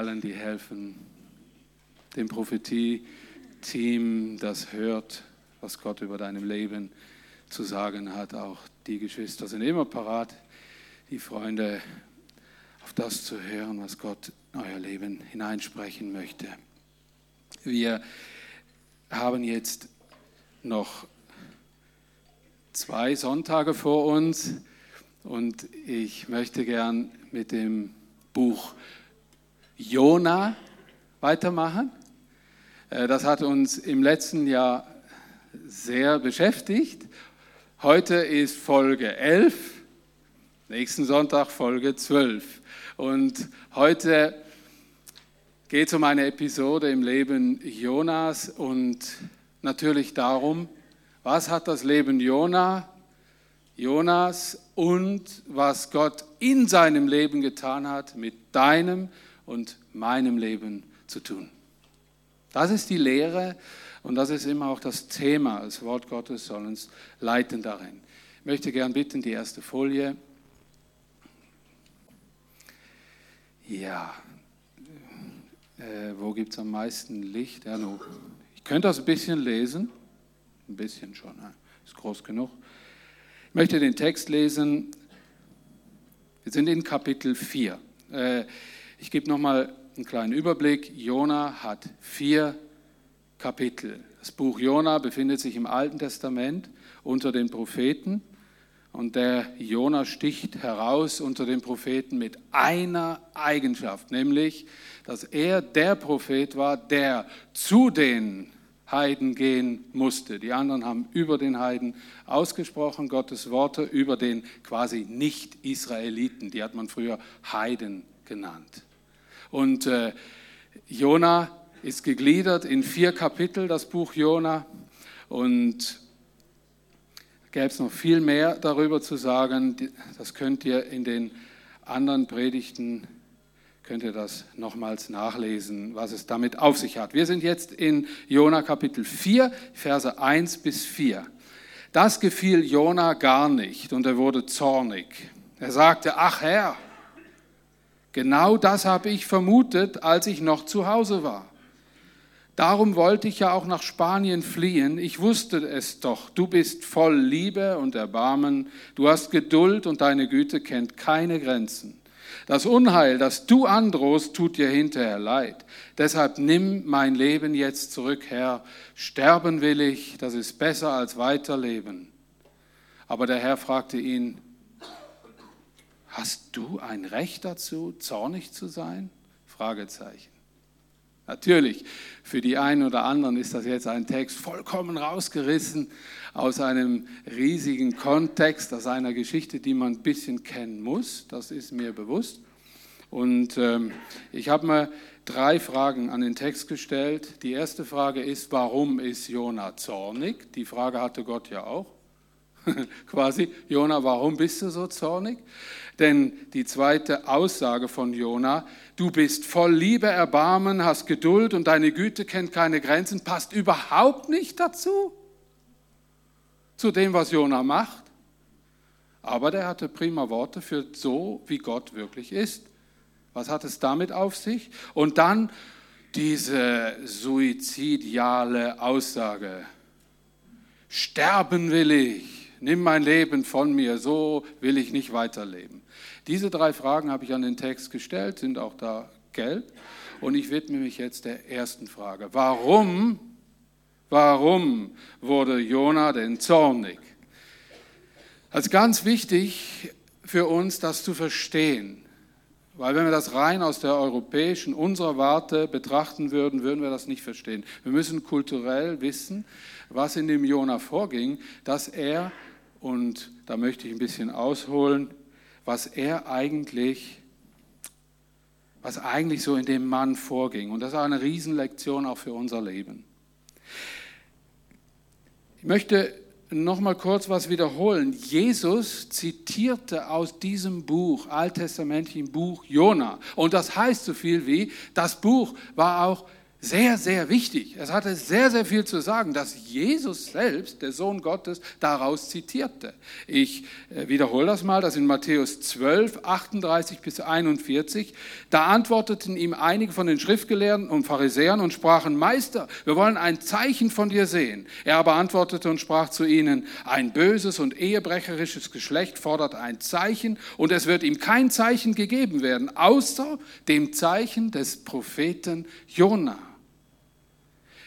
allen, die helfen, dem Prophetie-Team, das hört, was Gott über deinem Leben zu sagen hat. Auch die Geschwister sind immer parat, die Freunde, auf das zu hören, was Gott in euer Leben hineinsprechen möchte. Wir haben jetzt noch zwei Sonntage vor uns und ich möchte gern mit dem Buch Jona weitermachen. Äh, das hat uns im letzten Jahr sehr beschäftigt. Heute ist Folge 11, nächsten Sonntag Folge 12. Und heute geht es um eine Episode im Leben Jonas und natürlich darum, was hat das Leben Jona, Jonas und was Gott in seinem Leben getan hat, mit deinem und meinem Leben zu tun. Das ist die Lehre und das ist immer auch das Thema. Das Wort Gottes soll uns leiten darin. Ich möchte gern bitten, die erste Folie. Ja, äh, wo gibt es am meisten Licht? Ja, no. Ich könnte das ein bisschen lesen. Ein bisschen schon, ist groß genug. Ich möchte den Text lesen. Wir sind in Kapitel 4. Äh, ich gebe nochmal einen kleinen Überblick. Jona hat vier Kapitel. Das Buch Jona befindet sich im Alten Testament unter den Propheten. Und der Jona sticht heraus unter den Propheten mit einer Eigenschaft, nämlich, dass er der Prophet war, der zu den Heiden gehen musste. Die anderen haben über den Heiden ausgesprochen, Gottes Worte, über den quasi Nicht-Israeliten, die hat man früher Heiden genannt. Und äh, Jona ist gegliedert in vier Kapitel, das Buch Jona. Und gäbe es noch viel mehr darüber zu sagen. Das könnt ihr in den anderen Predigten, könnt ihr das nochmals nachlesen, was es damit auf sich hat. Wir sind jetzt in Jona Kapitel 4, Verse 1 bis 4. Das gefiel Jona gar nicht und er wurde zornig. Er sagte, ach Herr, genau das habe ich vermutet, als ich noch zu Hause war. Darum wollte ich ja auch nach Spanien fliehen. Ich wusste es doch. Du bist voll Liebe und Erbarmen. Du hast Geduld und deine Güte kennt keine Grenzen. Das Unheil, das du androhst, tut dir hinterher leid. Deshalb nimm mein Leben jetzt zurück, Herr. Sterben will ich, das ist besser als weiterleben. Aber der Herr fragte ihn, hast du ein Recht dazu, zornig zu sein? Fragezeichen. Natürlich, für die einen oder anderen ist das jetzt ein Text vollkommen rausgerissen aus einem riesigen Kontext, aus einer Geschichte, die man ein bisschen kennen muss. Das ist mir bewusst. Und ähm, ich habe mir drei Fragen an den Text gestellt. Die erste Frage ist, warum ist Jona zornig? Die Frage hatte Gott ja auch. Quasi, Jona, warum bist du so zornig? Denn die zweite Aussage von Jona, du bist voll Liebe, Erbarmen, hast Geduld und deine Güte kennt keine Grenzen, passt überhaupt nicht dazu, zu dem, was Jona macht. Aber der hatte prima Worte für so, wie Gott wirklich ist. Was hat es damit auf sich? Und dann diese suizidiale Aussage. Sterben will ich, nimm mein Leben von mir, so will ich nicht weiterleben. Diese drei Fragen habe ich an den Text gestellt, sind auch da gelb. Und ich widme mich jetzt der ersten Frage. Warum, warum wurde Jona denn zornig? Das ist ganz wichtig für uns, das zu verstehen. Weil wenn wir das rein aus der europäischen, unserer Warte betrachten würden, würden wir das nicht verstehen. Wir müssen kulturell wissen, was in dem Jona vorging, dass er, und da möchte ich ein bisschen ausholen, was er eigentlich, was eigentlich so in dem Mann vorging. Und das ist eine Riesenlektion auch für unser Leben. Ich möchte noch mal kurz was wiederholen. Jesus zitierte aus diesem Buch, alttestamentlichen Buch Jona. Und das heißt so viel wie, das Buch war auch sehr, sehr wichtig. Es hatte sehr, sehr viel zu sagen, dass Jesus selbst, der Sohn Gottes, daraus zitierte. Ich äh, wiederhole das mal, das in Matthäus 12, 38 bis 41. Da antworteten ihm einige von den Schriftgelehrten und Pharisäern und sprachen, Meister, wir wollen ein Zeichen von dir sehen. Er aber antwortete und sprach zu ihnen, ein böses und ehebrecherisches Geschlecht fordert ein Zeichen und es wird ihm kein Zeichen gegeben werden, außer dem Zeichen des Propheten Jonah.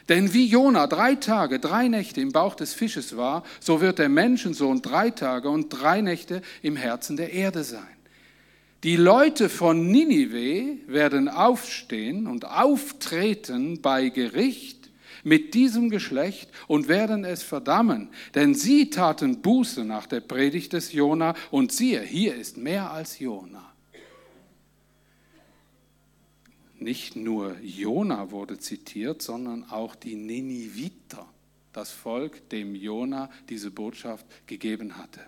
Denn wie Jona drei Tage, drei Nächte im Bauch des Fisches war, so wird der Menschensohn drei Tage und drei Nächte im Herzen der Erde sein. Die Leute von Ninive werden aufstehen und auftreten bei Gericht mit diesem Geschlecht und werden es verdammen, denn sie taten Buße nach der Predigt des Jona und siehe, hier ist mehr als Jona. Nicht nur Jona wurde zitiert, sondern auch die Niniviter, das Volk, dem Jona diese Botschaft gegeben hatte.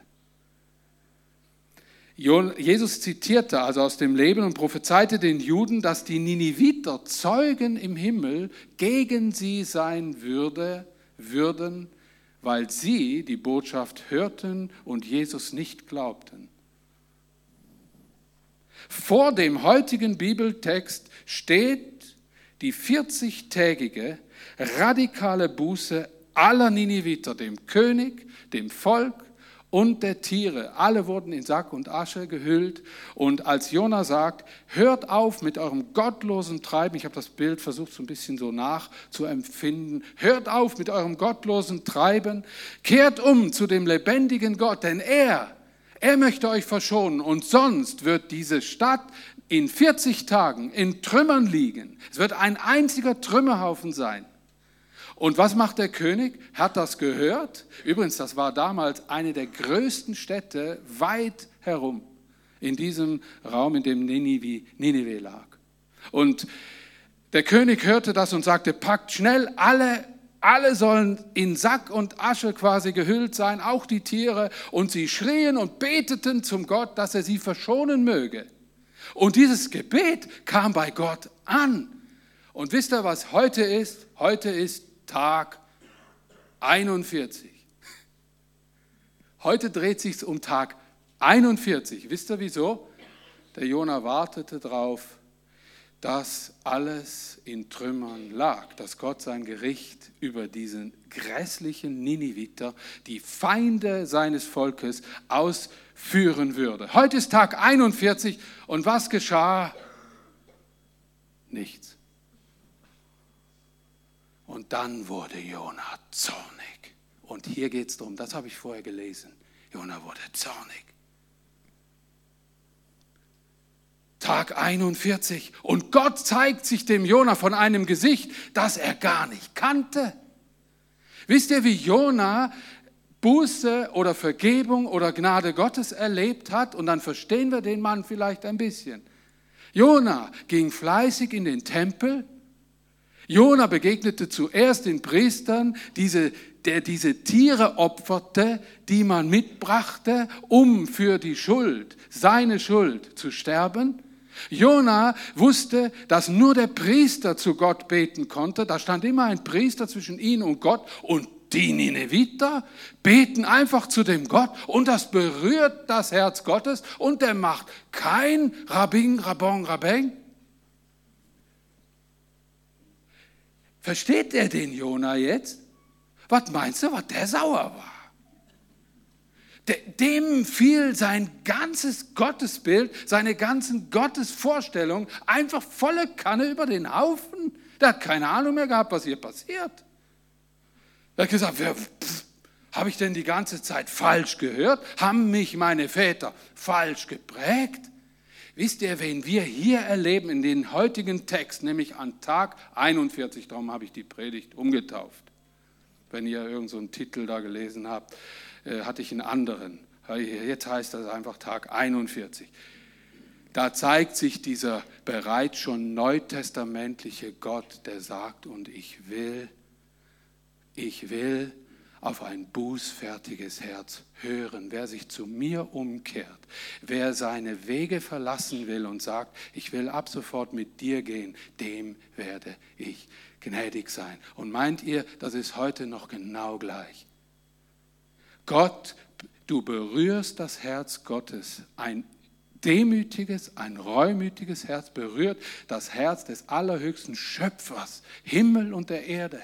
Jesus zitierte also aus dem Leben und prophezeite den Juden, dass die Niniviter Zeugen im Himmel gegen sie sein würde, würden, weil sie die Botschaft hörten und Jesus nicht glaubten. Vor dem heutigen Bibeltext steht die 40-tägige radikale Buße aller Niniviter, dem König, dem Volk und der Tiere. Alle wurden in Sack und Asche gehüllt. Und als Jona sagt, hört auf mit eurem gottlosen Treiben, ich habe das Bild versucht so ein bisschen so nachzuempfinden, hört auf mit eurem gottlosen Treiben, kehrt um zu dem lebendigen Gott, denn er, er möchte euch verschonen und sonst wird diese Stadt in 40 Tagen in Trümmern liegen. Es wird ein einziger Trümmerhaufen sein. Und was macht der König? Hat das gehört? Übrigens, das war damals eine der größten Städte weit herum in diesem Raum, in dem Ninive lag. Und der König hörte das und sagte, packt schnell alle, alle sollen in Sack und Asche quasi gehüllt sein, auch die Tiere. Und sie schrien und beteten zum Gott, dass er sie verschonen möge. Und dieses Gebet kam bei Gott an. Und wisst ihr, was heute ist? Heute ist Tag 41. Heute dreht sich um Tag 41. Wisst ihr wieso? Der Jona wartete darauf, dass alles in Trümmern lag, dass Gott sein Gericht über diesen grässlichen Niniviter, die Feinde seines Volkes, ausführen würde. Heute ist Tag 41 und was geschah? Nichts. Und dann wurde Jona zornig. Und hier geht es darum, das habe ich vorher gelesen. Jona wurde zornig. Tag 41. Und Gott zeigt sich dem Jona von einem Gesicht, das er gar nicht kannte. Wisst ihr, wie Jona Buße oder Vergebung oder Gnade Gottes erlebt hat? Und dann verstehen wir den Mann vielleicht ein bisschen. Jona ging fleißig in den Tempel. Jona begegnete zuerst den Priestern, diese, der diese Tiere opferte, die man mitbrachte, um für die Schuld, seine Schuld zu sterben. Jona wusste, dass nur der Priester zu Gott beten konnte. Da stand immer ein Priester zwischen ihn und Gott und die Nineviter beten einfach zu dem Gott und das berührt das Herz Gottes und der macht kein Rabbin, Rabbon, Rabbeng. Versteht er den Jona jetzt? Was meinst du, was der sauer war? Dem fiel sein ganzes Gottesbild, seine ganzen Gottesvorstellungen einfach volle Kanne über den Haufen. Der hat keine Ahnung mehr gehabt, was hier passiert. Er hat gesagt, habe ich denn die ganze Zeit falsch gehört? Haben mich meine Väter falsch geprägt? Wisst ihr, wen wir hier erleben in den heutigen Text, nämlich an Tag 41, darum habe ich die Predigt umgetauft. Wenn ihr irgendeinen so Titel da gelesen habt, äh, hatte ich einen anderen. Jetzt heißt das einfach Tag 41. Da zeigt sich dieser bereits schon neutestamentliche Gott, der sagt, und ich will, ich will auf ein bußfertiges Herz hören. Wer sich zu mir umkehrt, wer seine Wege verlassen will und sagt, ich will ab sofort mit dir gehen, dem werde ich gnädig sein. Und meint ihr, das ist heute noch genau gleich? Gott, du berührst das Herz Gottes. Ein demütiges, ein reumütiges Herz berührt das Herz des allerhöchsten Schöpfers, Himmel und der Erde.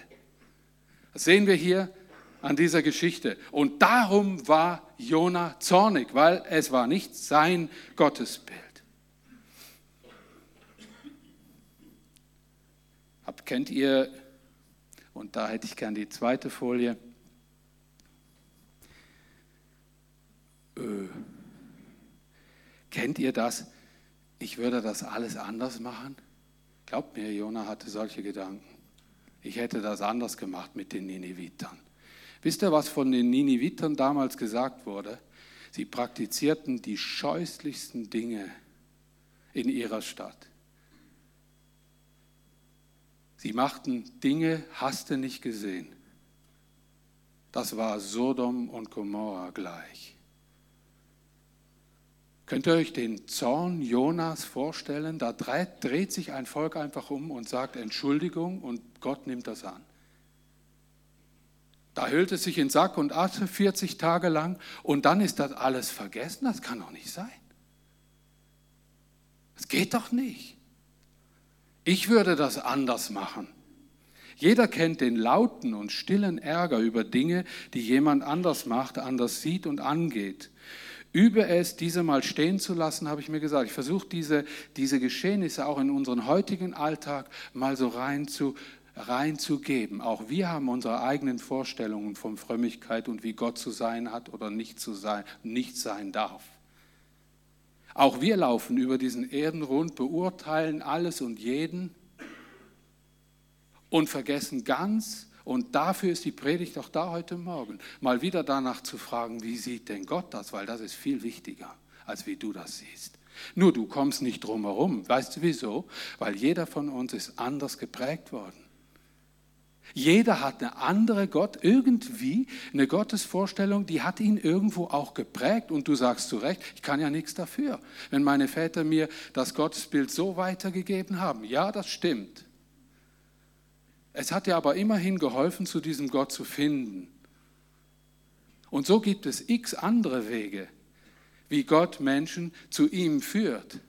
Das sehen wir hier an dieser Geschichte. Und darum war Jona zornig, weil es war nicht sein Gottesbild. Kennt ihr, und da hätte ich gern die zweite Folie, äh, kennt ihr das? Ich würde das alles anders machen? Glaubt mir, Jona hatte solche Gedanken. Ich hätte das anders gemacht mit den Ninevitern. Wisst ihr, was von den Ninevitern damals gesagt wurde? Sie praktizierten die scheußlichsten Dinge in ihrer Stadt. Sie machten Dinge, hast du nicht gesehen. Das war Sodom und Gomorra gleich. Könnt ihr euch den Zorn Jonas vorstellen? Da dreht sich ein Volk einfach um und sagt Entschuldigung und Gott nimmt das an. Da hüllt es sich in Sack und Asche 40 Tage lang und dann ist das alles vergessen. Das kann doch nicht sein. Das geht doch nicht. Ich würde das anders machen. Jeder kennt den lauten und stillen Ärger über Dinge, die jemand anders macht, anders sieht und angeht. Übe es, diese mal stehen zu lassen, habe ich mir gesagt. Ich versuche diese, diese Geschehnisse auch in unseren heutigen Alltag mal so rein zu, reinzugeben. Auch wir haben unsere eigenen Vorstellungen von Frömmigkeit und wie Gott zu sein hat oder nicht zu sein, nicht sein darf. Auch wir laufen über diesen Erdenrund, beurteilen alles und jeden und vergessen ganz, und dafür ist die Predigt auch da heute Morgen, mal wieder danach zu fragen, wie sieht denn Gott das? Weil das ist viel wichtiger, als wie du das siehst. Nur du kommst nicht drum herum. Weißt du wieso? Weil jeder von uns ist anders geprägt worden. Jeder hat eine andere Gott, irgendwie eine Gottesvorstellung, die hat ihn irgendwo auch geprägt. Und du sagst zu Recht, ich kann ja nichts dafür, wenn meine Väter mir das Gottesbild so weitergegeben haben. Ja, das stimmt. Es hat dir aber immerhin geholfen, zu diesem Gott zu finden. Und so gibt es x andere Wege, wie Gott Menschen zu ihm führt.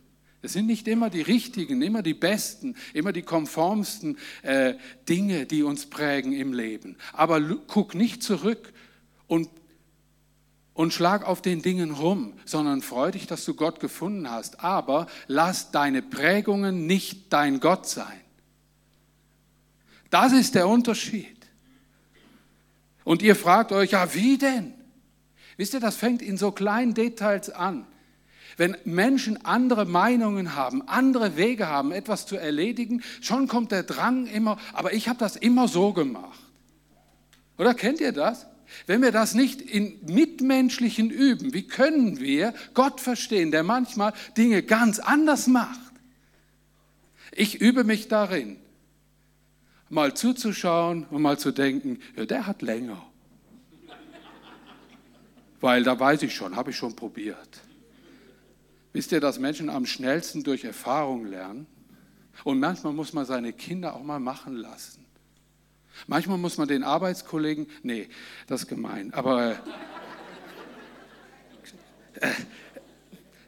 Es sind nicht immer die richtigen, immer die besten, immer die konformsten äh, Dinge, die uns prägen im Leben. Aber guck nicht zurück und, und schlag auf den Dingen rum, sondern freu dich, dass du Gott gefunden hast. Aber lass deine Prägungen nicht dein Gott sein. Das ist der Unterschied. Und ihr fragt euch, ja, wie denn? Wisst ihr, das fängt in so kleinen Details an. Wenn Menschen andere Meinungen haben, andere Wege haben, etwas zu erledigen, schon kommt der Drang immer, aber ich habe das immer so gemacht. Oder kennt ihr das? Wenn wir das nicht in Mitmenschlichen üben, wie können wir Gott verstehen, der manchmal Dinge ganz anders macht? Ich übe mich darin, mal zuzuschauen und mal zu denken, ja, der hat länger. Weil da weiß ich schon, habe ich schon probiert. Wisst ihr, dass Menschen am schnellsten durch Erfahrung lernen? Und manchmal muss man seine Kinder auch mal machen lassen. Manchmal muss man den Arbeitskollegen, nee, das ist gemein, aber äh,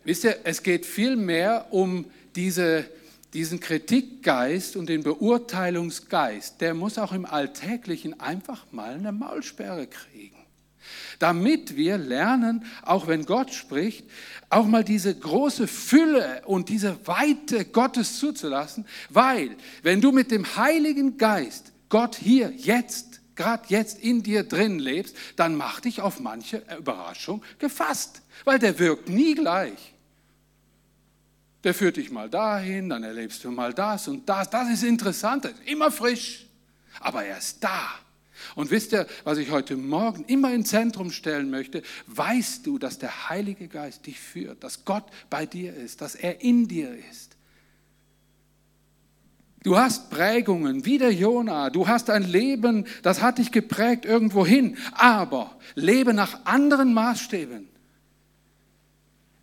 wisst ihr, es geht viel mehr um diese, diesen Kritikgeist und den Beurteilungsgeist. Der muss auch im Alltäglichen einfach mal eine Maulsperre kriegen damit wir lernen, auch wenn Gott spricht, auch mal diese große Fülle und diese Weite Gottes zuzulassen, weil wenn du mit dem Heiligen Geist Gott hier jetzt gerade jetzt in dir drin lebst, dann mach dich auf manche Überraschung gefasst, weil der wirkt nie gleich. Der führt dich mal dahin, dann erlebst du mal das und das. Das ist interessant, das ist immer frisch, aber er ist da. Und wisst ihr, was ich heute Morgen immer ins Zentrum stellen möchte? Weißt du, dass der Heilige Geist dich führt, dass Gott bei dir ist, dass er in dir ist? Du hast Prägungen wie der Jona. Du hast ein Leben, das hat dich geprägt irgendwo hin. Aber lebe nach anderen Maßstäben.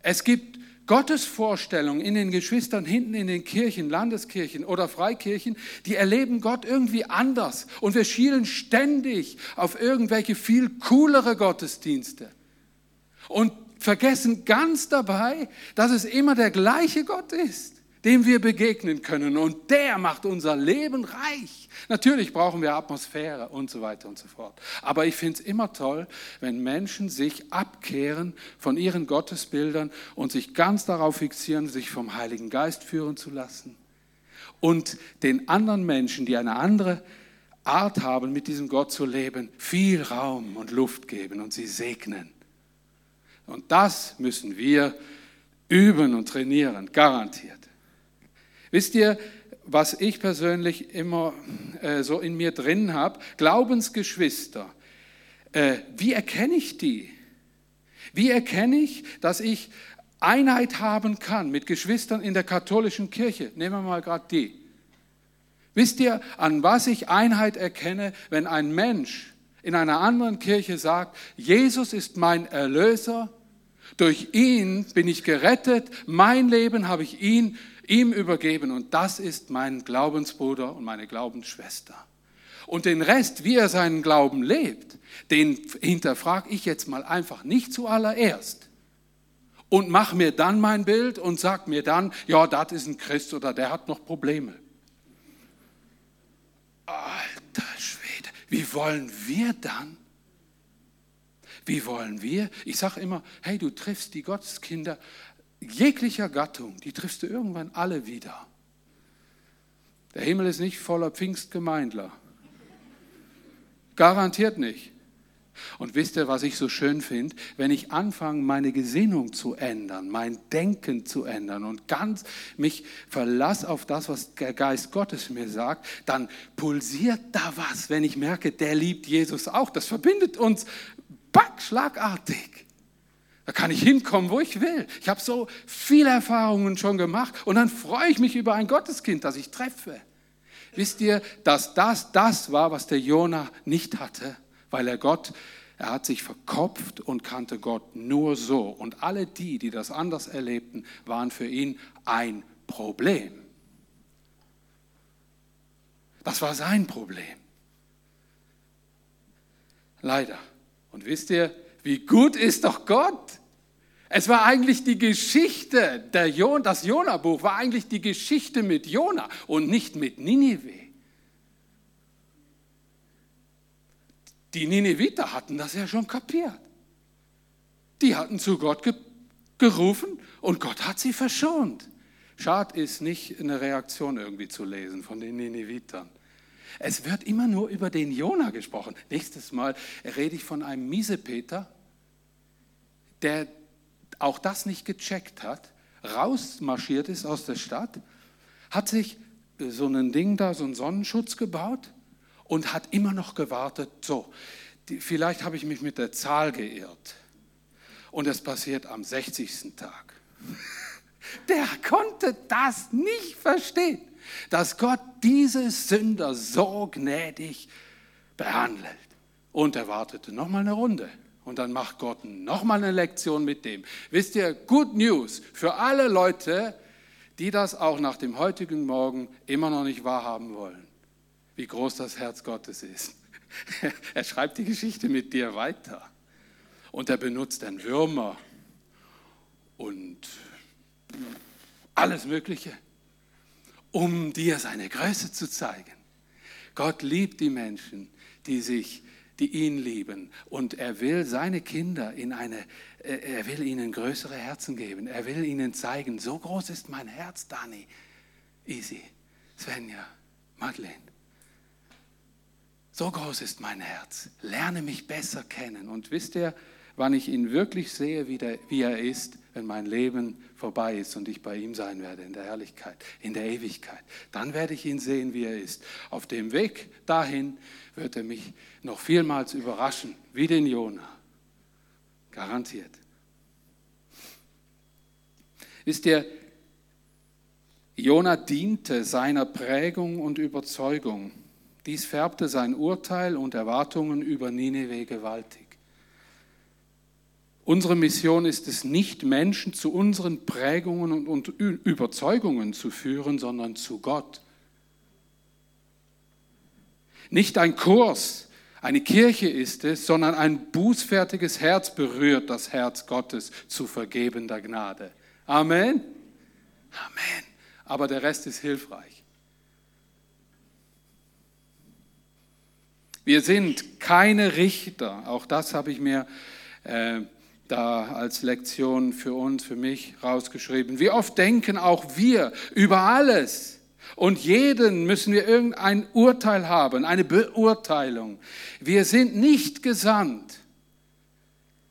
Es gibt Gottes Vorstellungen in den Geschwistern hinten in den Kirchen, Landeskirchen oder Freikirchen, die erleben Gott irgendwie anders. Und wir schielen ständig auf irgendwelche viel coolere Gottesdienste. Und vergessen ganz dabei, dass es immer der gleiche Gott ist dem wir begegnen können. Und der macht unser Leben reich. Natürlich brauchen wir Atmosphäre und so weiter und so fort. Aber ich finde es immer toll, wenn Menschen sich abkehren von ihren Gottesbildern und sich ganz darauf fixieren, sich vom Heiligen Geist führen zu lassen. Und den anderen Menschen, die eine andere Art haben, mit diesem Gott zu leben, viel Raum und Luft geben und sie segnen. Und das müssen wir üben und trainieren, garantiert. Wisst ihr, was ich persönlich immer äh, so in mir drin habe? Glaubensgeschwister. Äh, wie erkenne ich die? Wie erkenne ich, dass ich Einheit haben kann mit Geschwistern in der katholischen Kirche? Nehmen wir mal gerade die. Wisst ihr, an was ich Einheit erkenne, wenn ein Mensch in einer anderen Kirche sagt, Jesus ist mein Erlöser, durch ihn bin ich gerettet, mein Leben habe ich ihn ihm übergeben und das ist mein Glaubensbruder und meine Glaubensschwester. Und den Rest, wie er seinen Glauben lebt, den hinterfrage ich jetzt mal einfach nicht zuallererst und mache mir dann mein Bild und sage mir dann, ja, das ist ein Christ oder der hat noch Probleme. Alter Schwede, wie wollen wir dann? Wie wollen wir? Ich sage immer, hey, du triffst die Gotteskinder jeglicher Gattung, die triffst du irgendwann alle wieder. Der Himmel ist nicht voller Pfingstgemeindler. Garantiert nicht. Und wisst ihr, was ich so schön finde? Wenn ich anfange, meine Gesinnung zu ändern, mein Denken zu ändern und ganz mich verlasse auf das, was der Geist Gottes mir sagt, dann pulsiert da was, wenn ich merke, der liebt Jesus auch. Das verbindet uns backschlagartig. Da kann ich hinkommen, wo ich will. Ich habe so viele Erfahrungen schon gemacht und dann freue ich mich über ein Gotteskind, das ich treffe. Wisst ihr, dass das das war, was der Jona nicht hatte, weil er Gott, er hat sich verkopft und kannte Gott nur so. Und alle die, die das anders erlebten, waren für ihn ein Problem. Das war sein Problem. Leider. Und wisst ihr, wie gut ist doch Gott? Es war eigentlich die Geschichte, der Jon, das Jona-Buch war eigentlich die Geschichte mit Jona und nicht mit Ninive. Die Nineviter hatten das ja schon kapiert. Die hatten zu Gott ge gerufen und Gott hat sie verschont. Schad ist nicht eine Reaktion irgendwie zu lesen von den Ninevitern. Es wird immer nur über den Jona gesprochen. Nächstes Mal rede ich von einem Miesepeter, der auch das nicht gecheckt hat, rausmarschiert ist aus der Stadt, hat sich so ein Ding da, so einen Sonnenschutz gebaut und hat immer noch gewartet, so, die, vielleicht habe ich mich mit der Zahl geirrt. Und es passiert am 60. Tag. Der konnte das nicht verstehen, dass Gott diese Sünder so gnädig behandelt. Und er wartete nochmal eine Runde. Und dann macht Gott nochmal eine Lektion mit dem. Wisst ihr, Good News für alle Leute, die das auch nach dem heutigen Morgen immer noch nicht wahrhaben wollen, wie groß das Herz Gottes ist. Er schreibt die Geschichte mit dir weiter. Und er benutzt dann Würmer und alles Mögliche, um dir seine Größe zu zeigen. Gott liebt die Menschen, die sich die ihn lieben. Und er will seine Kinder in eine, äh, er will ihnen größere Herzen geben. Er will ihnen zeigen, so groß ist mein Herz, Dani, Easy, Svenja, Madeleine. So groß ist mein Herz. Lerne mich besser kennen. Und wisst ihr, wann ich ihn wirklich sehe, wie, der, wie er ist, wenn mein Leben vorbei ist und ich bei ihm sein werde in der Herrlichkeit, in der Ewigkeit. Dann werde ich ihn sehen, wie er ist. Auf dem Weg dahin wird er mich noch vielmals überraschen, wie den Jona. Garantiert. Wisst ihr, Jona diente seiner Prägung und Überzeugung. Dies färbte sein Urteil und Erwartungen über Nineveh gewaltig. Unsere Mission ist es nicht, Menschen zu unseren Prägungen und Überzeugungen zu führen, sondern zu Gott. Nicht ein Kurs, eine Kirche ist es, sondern ein bußfertiges Herz berührt das Herz Gottes zu vergebender Gnade. Amen. Amen. Aber der Rest ist hilfreich. Wir sind keine Richter. Auch das habe ich mir äh, da als Lektion für uns, für mich rausgeschrieben. Wie oft denken auch wir über alles und jeden müssen wir irgendein Urteil haben, eine Beurteilung. Wir sind nicht gesandt,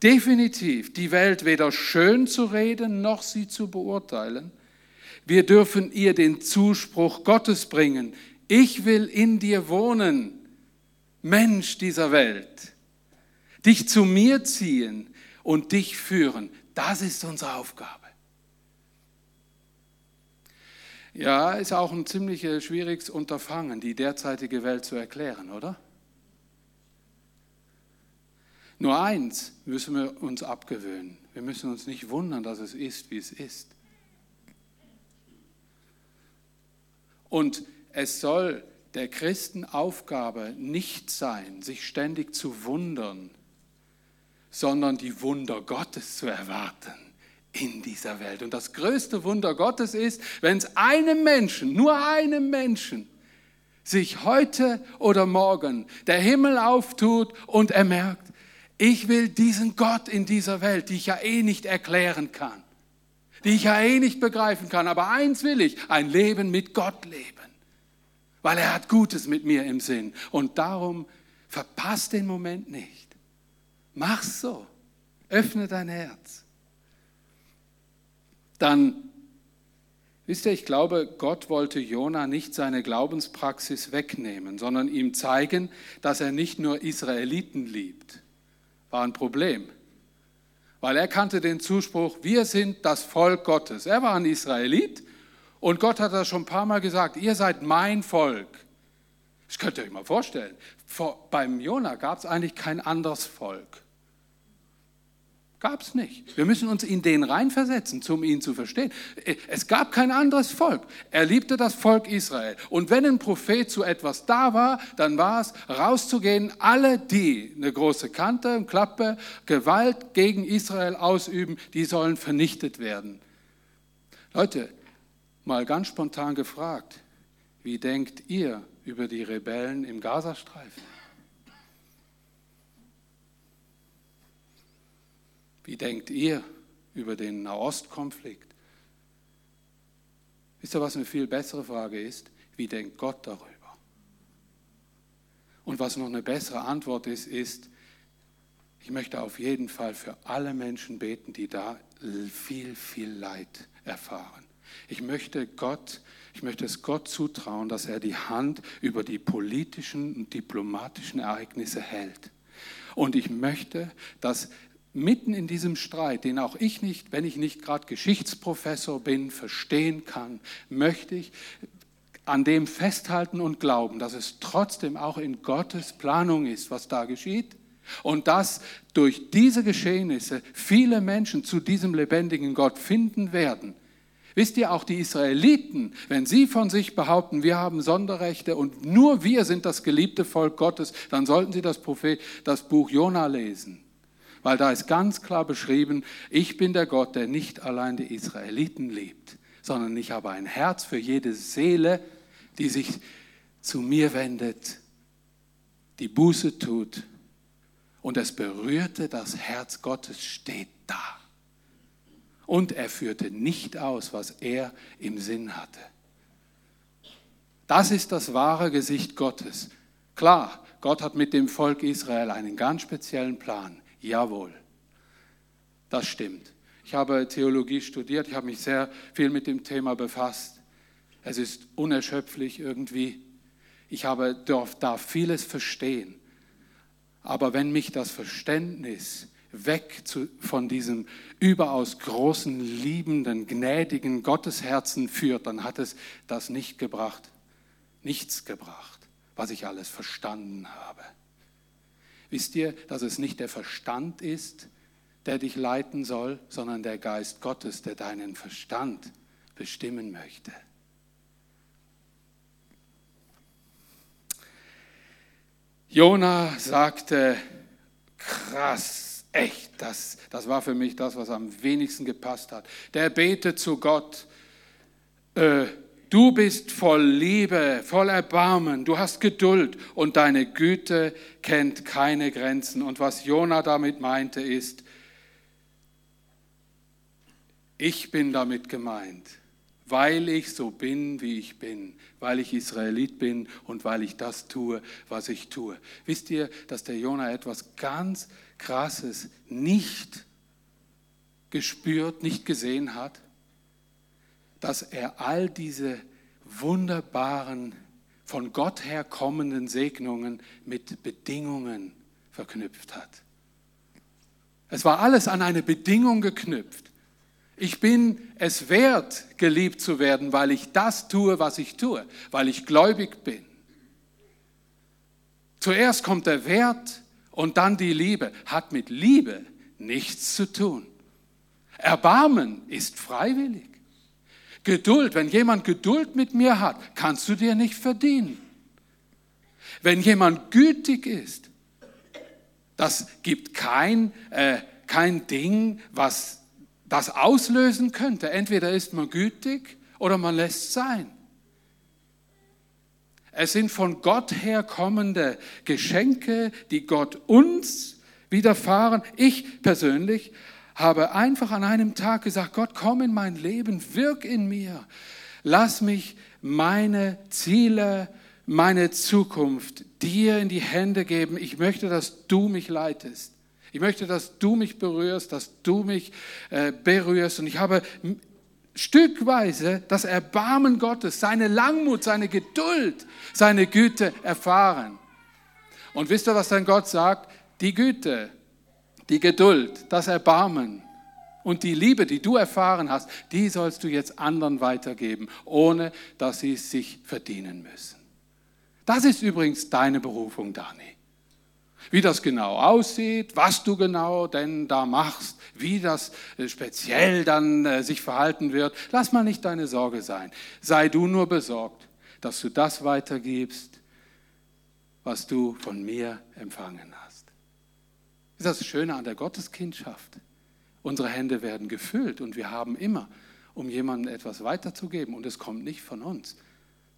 definitiv die Welt weder schön zu reden noch sie zu beurteilen. Wir dürfen ihr den Zuspruch Gottes bringen. Ich will in dir wohnen, Mensch dieser Welt. Dich zu mir ziehen, und dich führen. Das ist unsere Aufgabe. Ja, ist auch ein ziemlich äh, schwieriges Unterfangen, die derzeitige Welt zu erklären, oder? Nur eins müssen wir uns abgewöhnen. Wir müssen uns nicht wundern, dass es ist, wie es ist. Und es soll der Christenaufgabe nicht sein, sich ständig zu wundern, sondern die Wunder Gottes zu erwarten in dieser Welt. Und das größte Wunder Gottes ist, wenn es einem Menschen, nur einem Menschen, sich heute oder morgen der Himmel auftut und er merkt, ich will diesen Gott in dieser Welt, die ich ja eh nicht erklären kann, die ich ja eh nicht begreifen kann, aber eins will ich, ein Leben mit Gott leben, weil er hat Gutes mit mir im Sinn. Und darum verpasst den Moment nicht. Mach's so. Öffne dein Herz. Dann, wisst ihr, ich glaube, Gott wollte Jona nicht seine Glaubenspraxis wegnehmen, sondern ihm zeigen, dass er nicht nur Israeliten liebt. War ein Problem. Weil er kannte den Zuspruch, wir sind das Volk Gottes. Er war ein Israelit und Gott hat das schon ein paar Mal gesagt, ihr seid mein Volk. Das könnt ihr euch mal vorstellen. Vor, beim Jona gab es eigentlich kein anderes Volk. Gab es nicht. Wir müssen uns in den reinversetzen, um ihn zu verstehen. Es gab kein anderes Volk. Er liebte das Volk Israel. Und wenn ein Prophet zu etwas da war, dann war es rauszugehen, alle die eine große Kante, eine Klappe, Gewalt gegen Israel ausüben, die sollen vernichtet werden. Leute, mal ganz spontan gefragt, wie denkt ihr über die Rebellen im Gazastreifen? Wie denkt ihr über den Nahostkonflikt? Wisst ihr, was eine viel bessere Frage ist? Wie denkt Gott darüber? Und was noch eine bessere Antwort ist, ist, ich möchte auf jeden Fall für alle Menschen beten, die da viel, viel Leid erfahren. Ich möchte Gott, ich möchte es Gott zutrauen, dass er die Hand über die politischen und diplomatischen Ereignisse hält. Und ich möchte, dass mitten in diesem Streit, den auch ich nicht, wenn ich nicht gerade Geschichtsprofessor bin, verstehen kann, möchte ich an dem festhalten und glauben, dass es trotzdem auch in Gottes Planung ist, was da geschieht. Und dass durch diese Geschehnisse viele Menschen zu diesem lebendigen Gott finden werden. Wisst ihr, auch die Israeliten, wenn sie von sich behaupten, wir haben Sonderrechte und nur wir sind das geliebte Volk Gottes, dann sollten sie das, Prophet, das Buch Jona lesen weil da ist ganz klar beschrieben, ich bin der Gott, der nicht allein die Israeliten liebt, sondern ich habe ein Herz für jede Seele, die sich zu mir wendet, die Buße tut. Und es berührte das Herz Gottes, steht da. Und er führte nicht aus, was er im Sinn hatte. Das ist das wahre Gesicht Gottes. Klar, Gott hat mit dem Volk Israel einen ganz speziellen Plan. Jawohl, das stimmt. Ich habe Theologie studiert, ich habe mich sehr viel mit dem Thema befasst. Es ist unerschöpflich irgendwie. Ich habe, darf, darf vieles verstehen. Aber wenn mich das Verständnis weg zu, von diesem überaus großen, liebenden, gnädigen Gottesherzen führt, dann hat es das nicht gebracht, nichts gebracht, was ich alles verstanden habe. Wisst ihr, dass es nicht der Verstand ist, der dich leiten soll, sondern der Geist Gottes, der deinen Verstand bestimmen möchte. Jona sagte, krass, echt, das, das war für mich das, was am wenigsten gepasst hat. Der betet zu Gott, äh, du bist voll Liebe, voll Erbarmen, du hast Geduld und deine Güte kennt keine Grenzen. Und was Jona damit meinte ist, ich bin damit gemeint weil ich so bin, wie ich bin, weil ich Israelit bin und weil ich das tue, was ich tue. Wisst ihr, dass der Jona etwas ganz Krasses nicht gespürt, nicht gesehen hat? Dass er all diese wunderbaren, von Gott her kommenden Segnungen mit Bedingungen verknüpft hat. Es war alles an eine Bedingung geknüpft. Ich bin es wert, geliebt zu werden, weil ich das tue, was ich tue, weil ich gläubig bin. Zuerst kommt der Wert und dann die Liebe. Hat mit Liebe nichts zu tun. Erbarmen ist freiwillig. Geduld, wenn jemand Geduld mit mir hat, kannst du dir nicht verdienen. Wenn jemand gütig ist, das gibt kein, äh, kein Ding, was das auslösen könnte. Entweder ist man gütig oder man lässt sein. Es sind von Gott herkommende Geschenke, die Gott uns widerfahren. Ich persönlich habe einfach an einem Tag gesagt, Gott, komm in mein Leben, wirk in mir. Lass mich meine Ziele, meine Zukunft dir in die Hände geben. Ich möchte, dass du mich leitest. Ich möchte, dass du mich berührst, dass du mich äh, berührst. Und ich habe stückweise das Erbarmen Gottes, seine Langmut, seine Geduld, seine Güte erfahren. Und wisst ihr, was dein Gott sagt? Die Güte, die Geduld, das Erbarmen und die Liebe, die du erfahren hast, die sollst du jetzt anderen weitergeben, ohne dass sie es sich verdienen müssen. Das ist übrigens deine Berufung, Dani. Wie das genau aussieht, was du genau denn da machst, wie das äh, speziell dann äh, sich verhalten wird, lass mal nicht deine Sorge sein. Sei du nur besorgt, dass du das weitergibst, was du von mir empfangen hast. Ist das Schöne an der Gotteskindschaft. Unsere Hände werden gefüllt und wir haben immer, um jemandem etwas weiterzugeben und es kommt nicht von uns.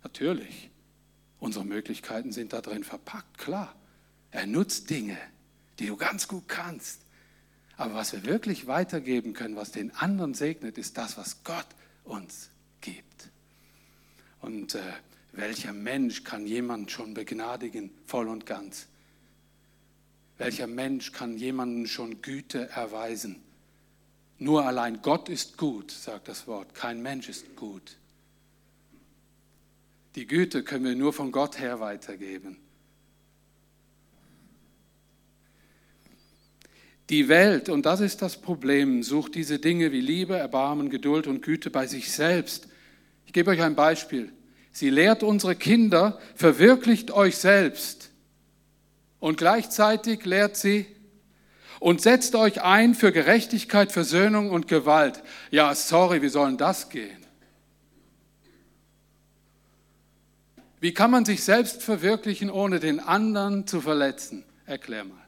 Natürlich, unsere Möglichkeiten sind da drin verpackt, klar. Er nutzt Dinge, die du ganz gut kannst. Aber was wir wirklich weitergeben können, was den anderen segnet, ist das, was Gott uns gibt. Und äh, welcher Mensch kann jemanden schon begnadigen, voll und ganz? Welcher Mensch kann jemanden schon Güte erweisen? Nur allein Gott ist gut, sagt das Wort. Kein Mensch ist gut. Die Güte können wir nur von Gott her weitergeben. Die Welt, und das ist das Problem, sucht diese Dinge wie Liebe, Erbarmen, Geduld und Güte bei sich selbst. Ich gebe euch ein Beispiel. Sie lehrt unsere Kinder, verwirklicht euch selbst. Und gleichzeitig lehrt sie, und setzt euch ein für Gerechtigkeit, Versöhnung und Gewalt. Ja, sorry, wie soll denn das gehen? Wie kann man sich selbst verwirklichen, ohne den anderen zu verletzen? Erklär mal.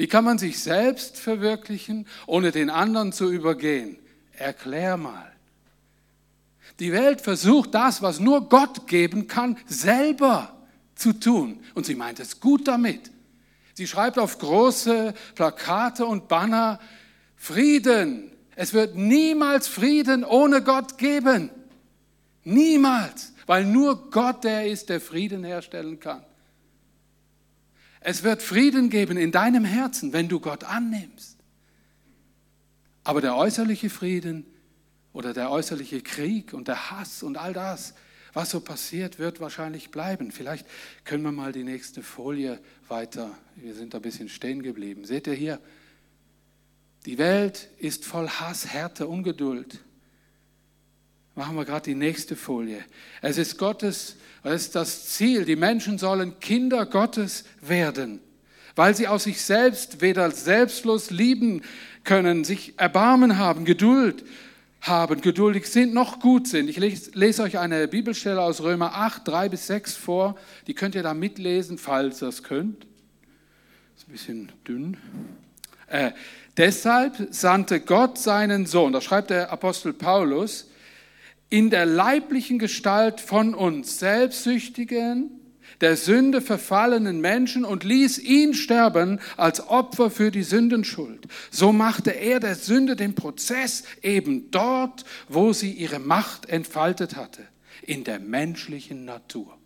Wie kann man sich selbst verwirklichen, ohne den anderen zu übergehen? Erklär mal. Die Welt versucht das, was nur Gott geben kann, selber zu tun. Und sie meint es gut damit. Sie schreibt auf große Plakate und Banner, Frieden. Es wird niemals Frieden ohne Gott geben. Niemals, weil nur Gott der ist, der Frieden herstellen kann. Es wird Frieden geben in deinem Herzen, wenn du Gott annimmst. Aber der äußerliche Frieden oder der äußerliche Krieg und der Hass und all das, was so passiert, wird wahrscheinlich bleiben. Vielleicht können wir mal die nächste Folie weiter. Wir sind da ein bisschen stehen geblieben. Seht ihr hier? Die Welt ist voll Hass, Härte, Ungeduld. Machen wir gerade die nächste Folie. Es ist Gottes, es ist das Ziel. Die Menschen sollen Kinder Gottes werden, weil sie aus sich selbst weder selbstlos lieben können, sich Erbarmen haben, Geduld haben, geduldig sind, noch gut sind. Ich lese, euch eine Bibelstelle aus Römer 8, 3 bis 6 vor. Die könnt ihr da mitlesen, falls ihr es könnt. Ist ein bisschen dünn. Äh, deshalb sandte Gott seinen Sohn, da schreibt der Apostel Paulus, in der leiblichen Gestalt von uns selbstsüchtigen, der Sünde verfallenen Menschen und ließ ihn sterben als Opfer für die Sündenschuld. So machte er der Sünde den Prozess eben dort, wo sie ihre Macht entfaltet hatte, in der menschlichen Natur.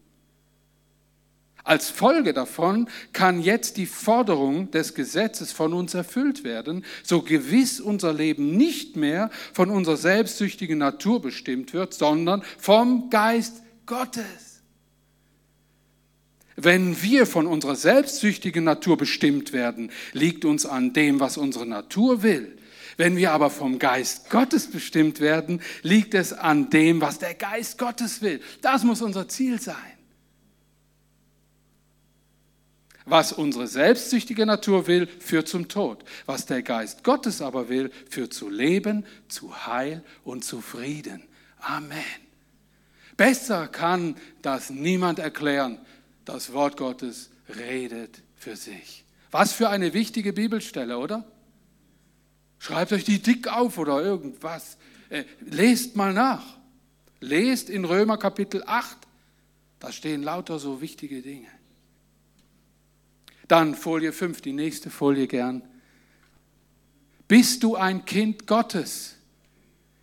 Als Folge davon kann jetzt die Forderung des Gesetzes von uns erfüllt werden, so gewiss unser Leben nicht mehr von unserer selbstsüchtigen Natur bestimmt wird, sondern vom Geist Gottes. Wenn wir von unserer selbstsüchtigen Natur bestimmt werden, liegt uns an dem, was unsere Natur will. Wenn wir aber vom Geist Gottes bestimmt werden, liegt es an dem, was der Geist Gottes will. Das muss unser Ziel sein. Was unsere selbstsüchtige Natur will, führt zum Tod. Was der Geist Gottes aber will, führt zu Leben, zu Heil und zu Frieden. Amen. Besser kann das niemand erklären. Das Wort Gottes redet für sich. Was für eine wichtige Bibelstelle, oder? Schreibt euch die dick auf oder irgendwas. Äh, lest mal nach. Lest in Römer Kapitel 8. Da stehen lauter so wichtige Dinge. Dann Folie 5, die nächste Folie gern. Bist du ein Kind Gottes?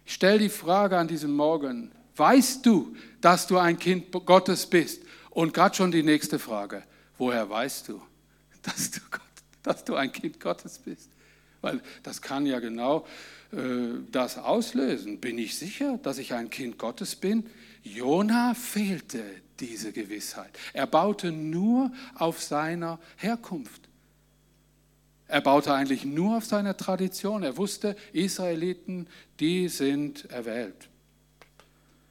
Ich stelle die Frage an diesem Morgen. Weißt du, dass du ein Kind Gottes bist? Und gerade schon die nächste Frage. Woher weißt du, dass du, Gott, dass du ein Kind Gottes bist? Weil das kann ja genau äh, das auslösen. Bin ich sicher, dass ich ein Kind Gottes bin? Jona fehlte diese Gewissheit. Er baute nur auf seiner Herkunft. Er baute eigentlich nur auf seiner Tradition. Er wusste, Israeliten, die sind erwählt.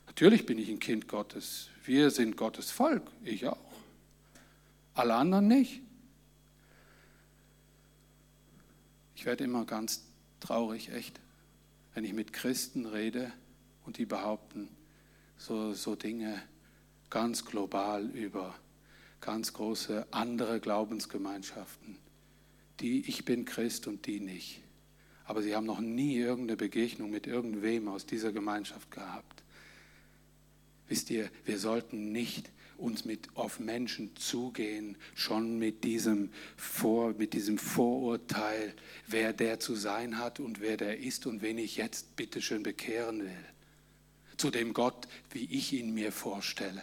Natürlich bin ich ein Kind Gottes. Wir sind Gottes Volk. Ich auch. Alle anderen nicht. Ich werde immer ganz traurig, echt, wenn ich mit Christen rede und die behaupten, so, so Dinge ganz global über ganz große andere Glaubensgemeinschaften, die ich bin Christ und die nicht. Aber sie haben noch nie irgendeine Begegnung mit irgendwem aus dieser Gemeinschaft gehabt. Wisst ihr, wir sollten nicht uns mit auf Menschen zugehen, schon mit diesem, Vor, mit diesem Vorurteil, wer der zu sein hat und wer der ist und wen ich jetzt bitteschön bekehren will. Zu dem Gott, wie ich ihn mir vorstelle.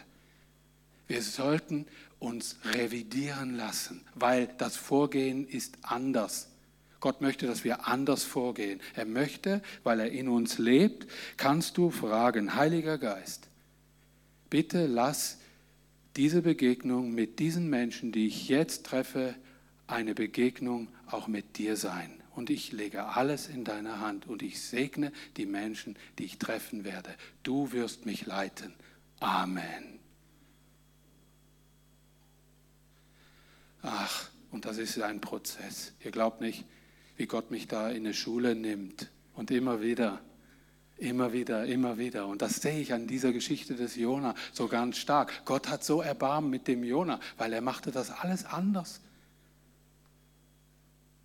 Wir sollten uns revidieren lassen, weil das Vorgehen ist anders. Gott möchte, dass wir anders vorgehen. Er möchte, weil er in uns lebt, kannst du fragen, Heiliger Geist, bitte lass diese Begegnung mit diesen Menschen, die ich jetzt treffe, eine Begegnung auch mit dir sein. Und ich lege alles in deine Hand und ich segne die Menschen, die ich treffen werde. Du wirst mich leiten. Amen. Ach, und das ist ein Prozess. Ihr glaubt nicht, wie Gott mich da in eine Schule nimmt und immer wieder, immer wieder, immer wieder. Und das sehe ich an dieser Geschichte des Jona so ganz stark. Gott hat so Erbarmen mit dem Jona, weil er machte das alles anders.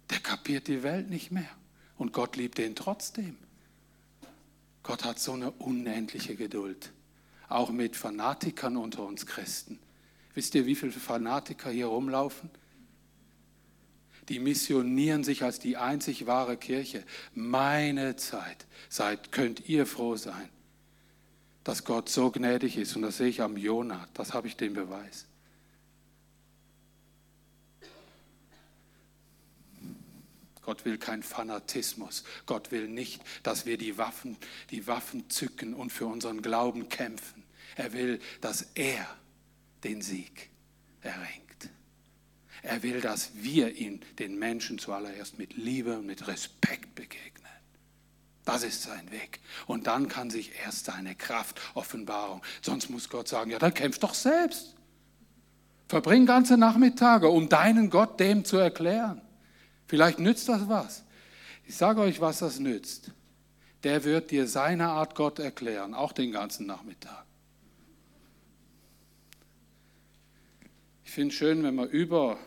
Der kapiert die Welt nicht mehr. Und Gott liebt ihn trotzdem. Gott hat so eine unendliche Geduld. Auch mit Fanatikern unter uns Christen. Wisst ihr, wie viele Fanatiker hier rumlaufen? Die missionieren sich als die einzig wahre Kirche. Meine Zeit, seid, könnt ihr froh sein, dass Gott so gnädig ist. Und das sehe ich am Jonah, das habe ich den Beweis. Gott will kein Fanatismus. Gott will nicht, dass wir die Waffen, die Waffen zücken und für unseren Glauben kämpfen. Er will, dass er den Sieg erringt. Er will, dass wir ihn, den Menschen zuallererst mit Liebe und mit Respekt begegnen. Das ist sein Weg. Und dann kann sich erst seine Kraft, Offenbarung. Sonst muss Gott sagen, ja, dann kämpf doch selbst. Verbring ganze Nachmittage, um deinen Gott dem zu erklären. Vielleicht nützt das was. Ich sage euch, was das nützt. Der wird dir seine Art Gott erklären, auch den ganzen Nachmittag. Finde es schön, wenn man über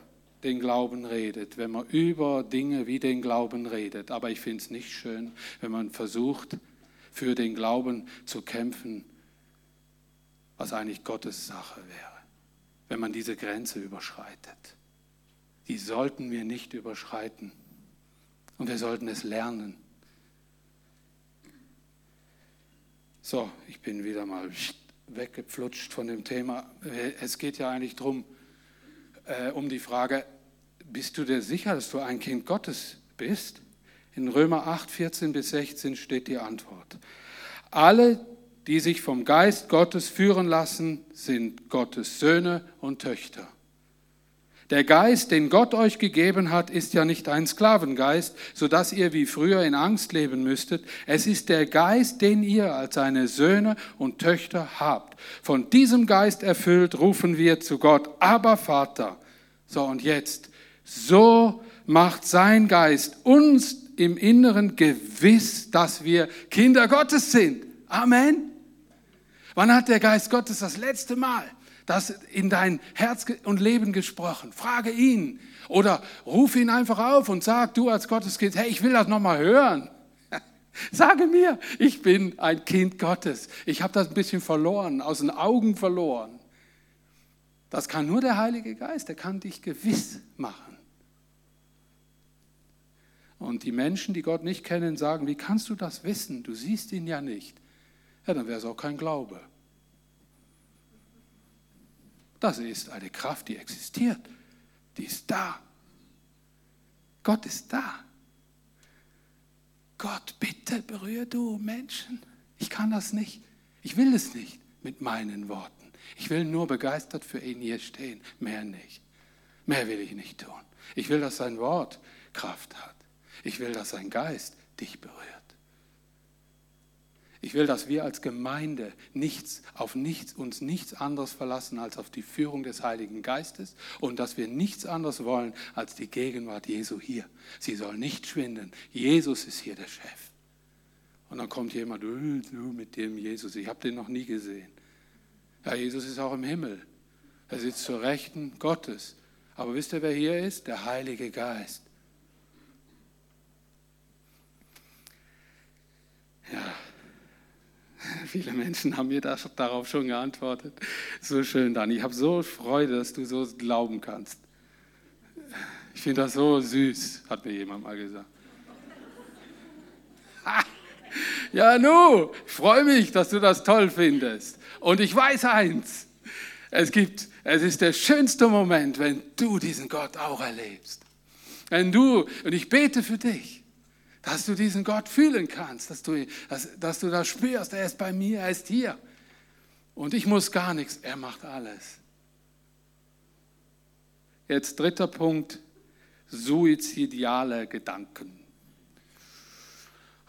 den Glauben redet, wenn man über Dinge wie den Glauben redet. Aber ich finde es nicht schön, wenn man versucht, für den Glauben zu kämpfen, was eigentlich Gottes Sache wäre, wenn man diese Grenze überschreitet. Die sollten wir nicht überschreiten. Und wir sollten es lernen. So, ich bin wieder mal weggepflutscht von dem Thema. Es geht ja eigentlich darum, äh, um die Frage, bist du dir sicher, dass du ein Kind Gottes bist? In Römer 8, 14 bis 16 steht die Antwort. Alle, die sich vom Geist Gottes führen lassen, sind Gottes Söhne und Töchter. Der Geist, den Gott euch gegeben hat, ist ja nicht ein Sklavengeist, so dass ihr wie früher in Angst leben müsstet. Es ist der Geist, den ihr als seine Söhne und Töchter habt. Von diesem Geist erfüllt rufen wir zu Gott, aber Vater. So und jetzt, so macht sein Geist uns im Inneren gewiss, dass wir Kinder Gottes sind. Amen. Wann hat der Geist Gottes das letzte Mal das in dein Herz und Leben gesprochen. Frage ihn oder ruf ihn einfach auf und sag du als Gotteskind, hey, ich will das nochmal hören. Sage mir, ich bin ein Kind Gottes. Ich habe das ein bisschen verloren, aus den Augen verloren. Das kann nur der Heilige Geist, der kann dich gewiss machen. Und die Menschen, die Gott nicht kennen, sagen, wie kannst du das wissen? Du siehst ihn ja nicht. Ja, dann wäre es auch kein Glaube. Das ist eine Kraft, die existiert. Die ist da. Gott ist da. Gott, bitte berühre du Menschen. Ich kann das nicht. Ich will es nicht mit meinen Worten. Ich will nur begeistert für ihn hier stehen. Mehr nicht. Mehr will ich nicht tun. Ich will, dass sein Wort Kraft hat. Ich will, dass sein Geist dich berührt. Ich will, dass wir als Gemeinde nichts, auf nichts, uns nichts anderes verlassen als auf die Führung des Heiligen Geistes und dass wir nichts anderes wollen als die Gegenwart Jesu hier. Sie soll nicht schwinden. Jesus ist hier der Chef. Und dann kommt jemand, du mit dem Jesus, ich habe den noch nie gesehen. Ja, Jesus ist auch im Himmel. Er sitzt zur Rechten Gottes. Aber wisst ihr, wer hier ist? Der Heilige Geist. Ja, Viele Menschen haben mir das, darauf schon geantwortet. So schön, Dani. Ich habe so Freude, dass du so glauben kannst. Ich finde das so süß, hat mir jemand mal gesagt. Ja, nu, ich freue mich, dass du das toll findest. Und ich weiß eins, es gibt, es ist der schönste Moment, wenn du diesen Gott auch erlebst. Wenn du, und ich bete für dich, dass du diesen Gott fühlen kannst, dass du, dass, dass du das spürst, er ist bei mir, er ist hier. Und ich muss gar nichts, er macht alles. Jetzt dritter Punkt, suizidiale Gedanken.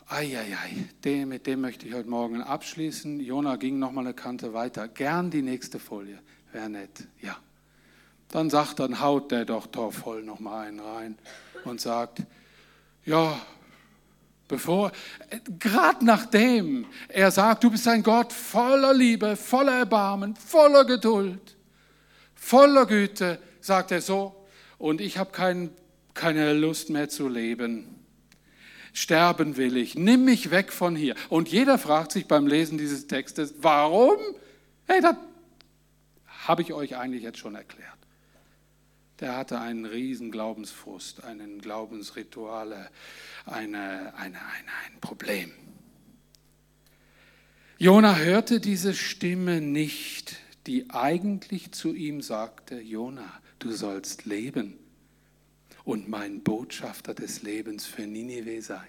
Eieiei, mit dem möchte ich heute Morgen abschließen. Jona ging noch mal eine Kante weiter. Gern die nächste Folie, wäre nett. Ja. Dann sagt, dann haut der Doktor voll noch mal einen rein und sagt, ja, Bevor, gerade nachdem er sagt, du bist ein Gott voller Liebe, voller Erbarmen, voller Geduld, voller Güte, sagt er so, und ich habe kein, keine Lust mehr zu leben. Sterben will ich, nimm mich weg von hier. Und jeder fragt sich beim Lesen dieses Textes, warum? Hey, das habe ich euch eigentlich jetzt schon erklärt der hatte einen riesen Glaubensfrust, einen Glaubensrituale, eine, eine, eine, ein Problem. Jona hörte diese Stimme nicht, die eigentlich zu ihm sagte, Jona, du sollst leben und mein Botschafter des Lebens für Ninive sein.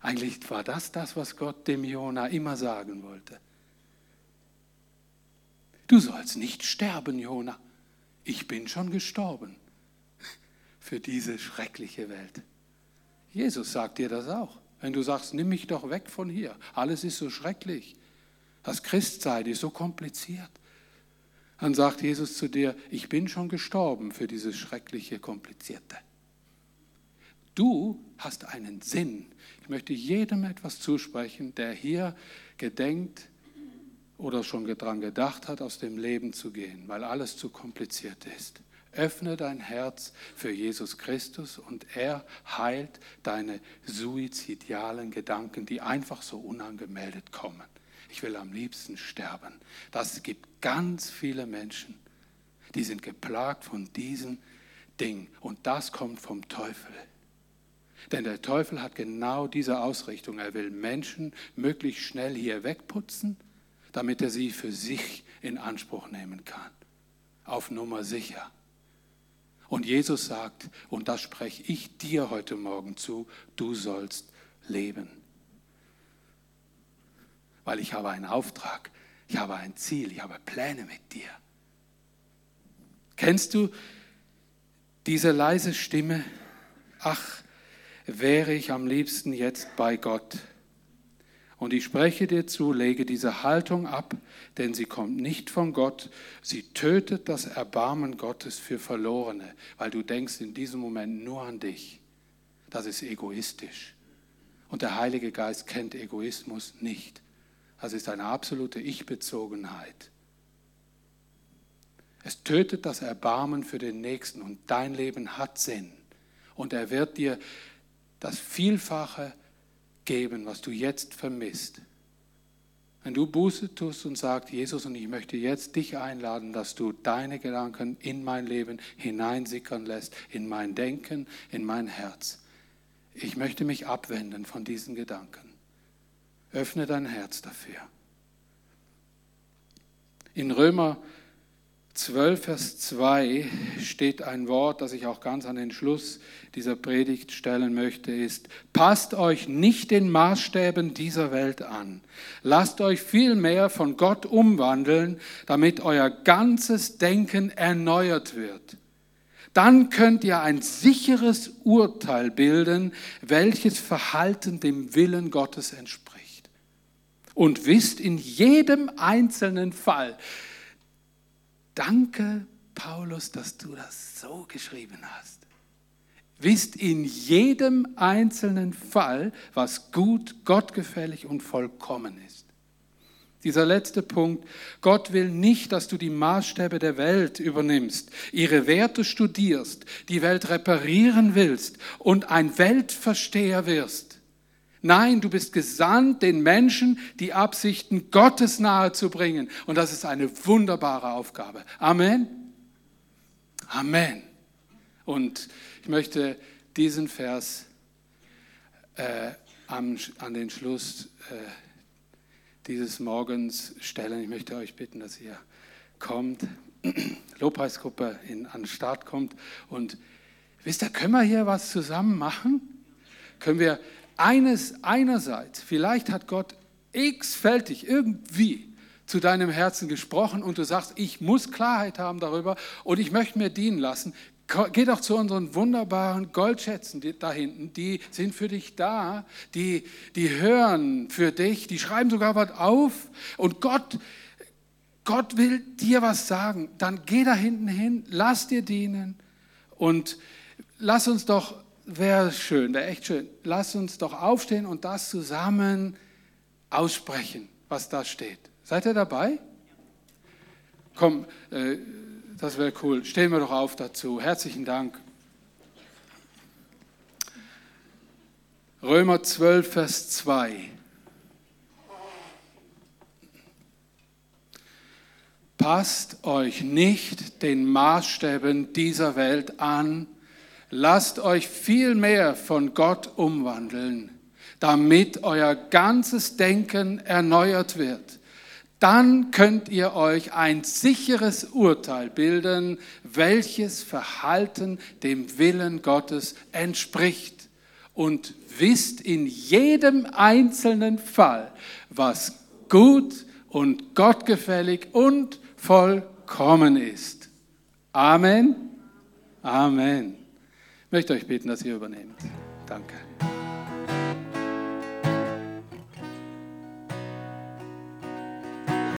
Eigentlich war das das, was Gott dem Jona immer sagen wollte. Du sollst nicht sterben, Jona. Ich bin schon gestorben für diese schreckliche Welt. Jesus sagt dir das auch. Wenn du sagst, nimm mich doch weg von hier, alles ist so schrecklich, das Christsein ist so kompliziert, dann sagt Jesus zu dir, ich bin schon gestorben für dieses schreckliche, komplizierte. Du hast einen Sinn. Ich möchte jedem etwas zusprechen, der hier gedenkt oder schon daran gedacht hat, aus dem Leben zu gehen, weil alles zu kompliziert ist. Öffne dein Herz für Jesus Christus und er heilt deine suizidialen Gedanken, die einfach so unangemeldet kommen. Ich will am liebsten sterben. Das gibt ganz viele Menschen, die sind geplagt von diesem Ding und das kommt vom Teufel. Denn der Teufel hat genau diese Ausrichtung. Er will Menschen möglichst schnell hier wegputzen, damit er sie für sich in Anspruch nehmen kann. Auf Nummer sicher. Und Jesus sagt, und das spreche ich dir heute Morgen zu, du sollst leben. Weil ich habe einen Auftrag, ich habe ein Ziel, ich habe Pläne mit dir. Kennst du diese leise Stimme? Ach, wäre ich am liebsten jetzt bei Gott. Und ich spreche dir zu, lege diese Haltung ab, denn sie kommt nicht von Gott. Sie tötet das Erbarmen Gottes für Verlorene, weil du denkst in diesem Moment nur an dich. Das ist egoistisch. Und der Heilige Geist kennt Egoismus nicht. Das ist eine absolute Ich-Bezogenheit. Es tötet das Erbarmen für den Nächsten und dein Leben hat Sinn. Und er wird dir das Vielfache geben, was du jetzt vermisst. Wenn du Buße tust und sagst, Jesus, und ich möchte jetzt dich einladen, dass du deine Gedanken in mein Leben hineinsickern lässt, in mein Denken, in mein Herz. Ich möchte mich abwenden von diesen Gedanken. Öffne dein Herz dafür. In Römer 12, Vers 2 steht ein Wort, das ich auch ganz an den Schluss dieser Predigt stellen möchte, ist, passt euch nicht den Maßstäben dieser Welt an. Lasst euch vielmehr von Gott umwandeln, damit euer ganzes Denken erneuert wird. Dann könnt ihr ein sicheres Urteil bilden, welches Verhalten dem Willen Gottes entspricht. Und wisst in jedem einzelnen Fall, Danke, Paulus, dass du das so geschrieben hast. Wisst in jedem einzelnen Fall, was gut, gottgefällig und vollkommen ist. Dieser letzte Punkt. Gott will nicht, dass du die Maßstäbe der Welt übernimmst, ihre Werte studierst, die Welt reparieren willst und ein Weltversteher wirst. Nein, du bist gesandt, den Menschen die Absichten Gottes nahe zu bringen. Und das ist eine wunderbare Aufgabe. Amen. Amen. Und ich möchte diesen Vers äh, am, an den Schluss äh, dieses Morgens stellen. Ich möchte euch bitten, dass ihr kommt, Lobpreisgruppe in, an den Start kommt. Und wisst ihr, können wir hier was zusammen machen? Können wir eines, einerseits, vielleicht hat Gott x-fältig irgendwie zu deinem Herzen gesprochen und du sagst, ich muss Klarheit haben darüber und ich möchte mir dienen lassen. Geh doch zu unseren wunderbaren Goldschätzen da hinten, die sind für dich da, die, die hören für dich, die schreiben sogar was auf und Gott, Gott will dir was sagen. Dann geh da hinten hin, lass dir dienen und lass uns doch wäre schön, wäre echt schön. Lass uns doch aufstehen und das zusammen aussprechen, was da steht. Seid ihr dabei? Komm, äh, das wäre cool. Stehen wir doch auf dazu. Herzlichen Dank. Römer 12, Vers 2. Passt euch nicht den Maßstäben dieser Welt an, Lasst euch viel mehr von Gott umwandeln, damit euer ganzes Denken erneuert wird. Dann könnt ihr euch ein sicheres Urteil bilden, welches Verhalten dem Willen Gottes entspricht. Und wisst in jedem einzelnen Fall, was gut und gottgefällig und vollkommen ist. Amen. Amen. Ich möchte euch bitten, dass ihr übernehmt. Danke.